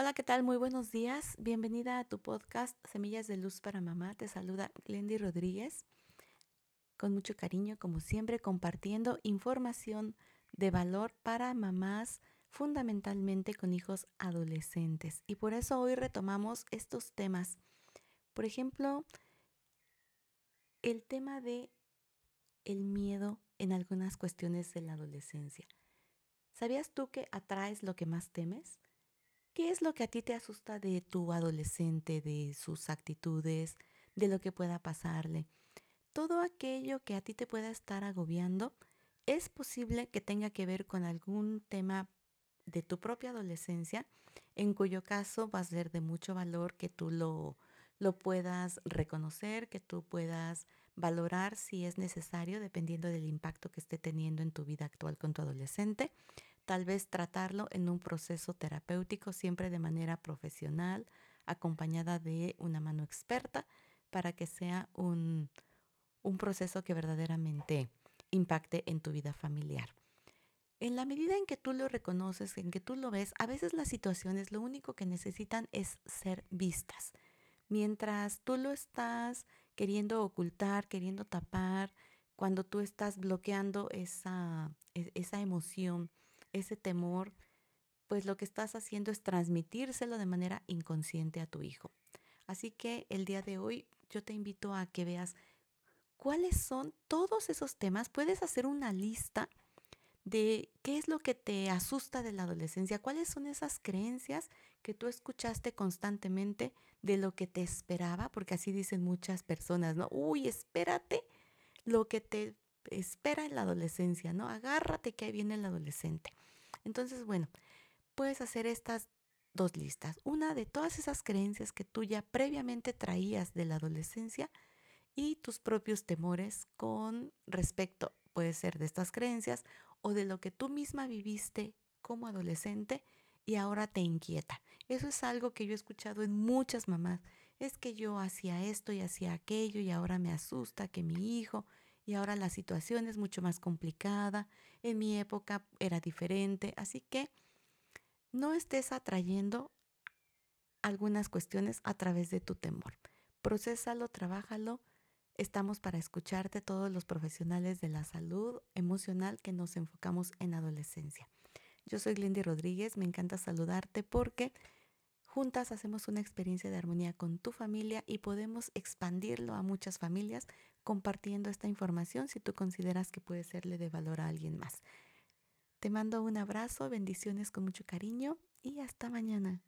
Hola, ¿qué tal? Muy buenos días. Bienvenida a tu podcast Semillas de Luz para Mamá. Te saluda Glendy Rodríguez. Con mucho cariño, como siempre, compartiendo información de valor para mamás, fundamentalmente con hijos adolescentes. Y por eso hoy retomamos estos temas. Por ejemplo, el tema de el miedo en algunas cuestiones de la adolescencia. ¿Sabías tú que atraes lo que más temes? ¿Qué es lo que a ti te asusta de tu adolescente, de sus actitudes, de lo que pueda pasarle? Todo aquello que a ti te pueda estar agobiando, es posible que tenga que ver con algún tema de tu propia adolescencia, en cuyo caso va a ser de mucho valor que tú lo, lo puedas reconocer, que tú puedas valorar si es necesario, dependiendo del impacto que esté teniendo en tu vida actual con tu adolescente. Tal vez tratarlo en un proceso terapéutico, siempre de manera profesional, acompañada de una mano experta, para que sea un, un proceso que verdaderamente impacte en tu vida familiar. En la medida en que tú lo reconoces, en que tú lo ves, a veces las situaciones lo único que necesitan es ser vistas. Mientras tú lo estás queriendo ocultar, queriendo tapar, cuando tú estás bloqueando esa, e, esa emoción, ese temor, pues lo que estás haciendo es transmitírselo de manera inconsciente a tu hijo. Así que el día de hoy yo te invito a que veas cuáles son todos esos temas. Puedes hacer una lista de qué es lo que te asusta de la adolescencia, cuáles son esas creencias que tú escuchaste constantemente de lo que te esperaba, porque así dicen muchas personas, ¿no? Uy, espérate lo que te espera en la adolescencia, ¿no? Agárrate que ahí viene el adolescente. Entonces, bueno, puedes hacer estas dos listas. Una de todas esas creencias que tú ya previamente traías de la adolescencia y tus propios temores con respecto, puede ser de estas creencias o de lo que tú misma viviste como adolescente y ahora te inquieta. Eso es algo que yo he escuchado en muchas mamás. Es que yo hacía esto y hacía aquello y ahora me asusta que mi hijo y ahora la situación es mucho más complicada. En mi época era diferente. Así que no estés atrayendo algunas cuestiones a través de tu temor. Procésalo, trabájalo Estamos para escucharte todos los profesionales de la salud emocional que nos enfocamos en adolescencia. Yo soy Glendy Rodríguez, me encanta saludarte porque juntas hacemos una experiencia de armonía con tu familia y podemos expandirlo a muchas familias compartiendo esta información si tú consideras que puede serle de valor a alguien más. Te mando un abrazo, bendiciones con mucho cariño y hasta mañana.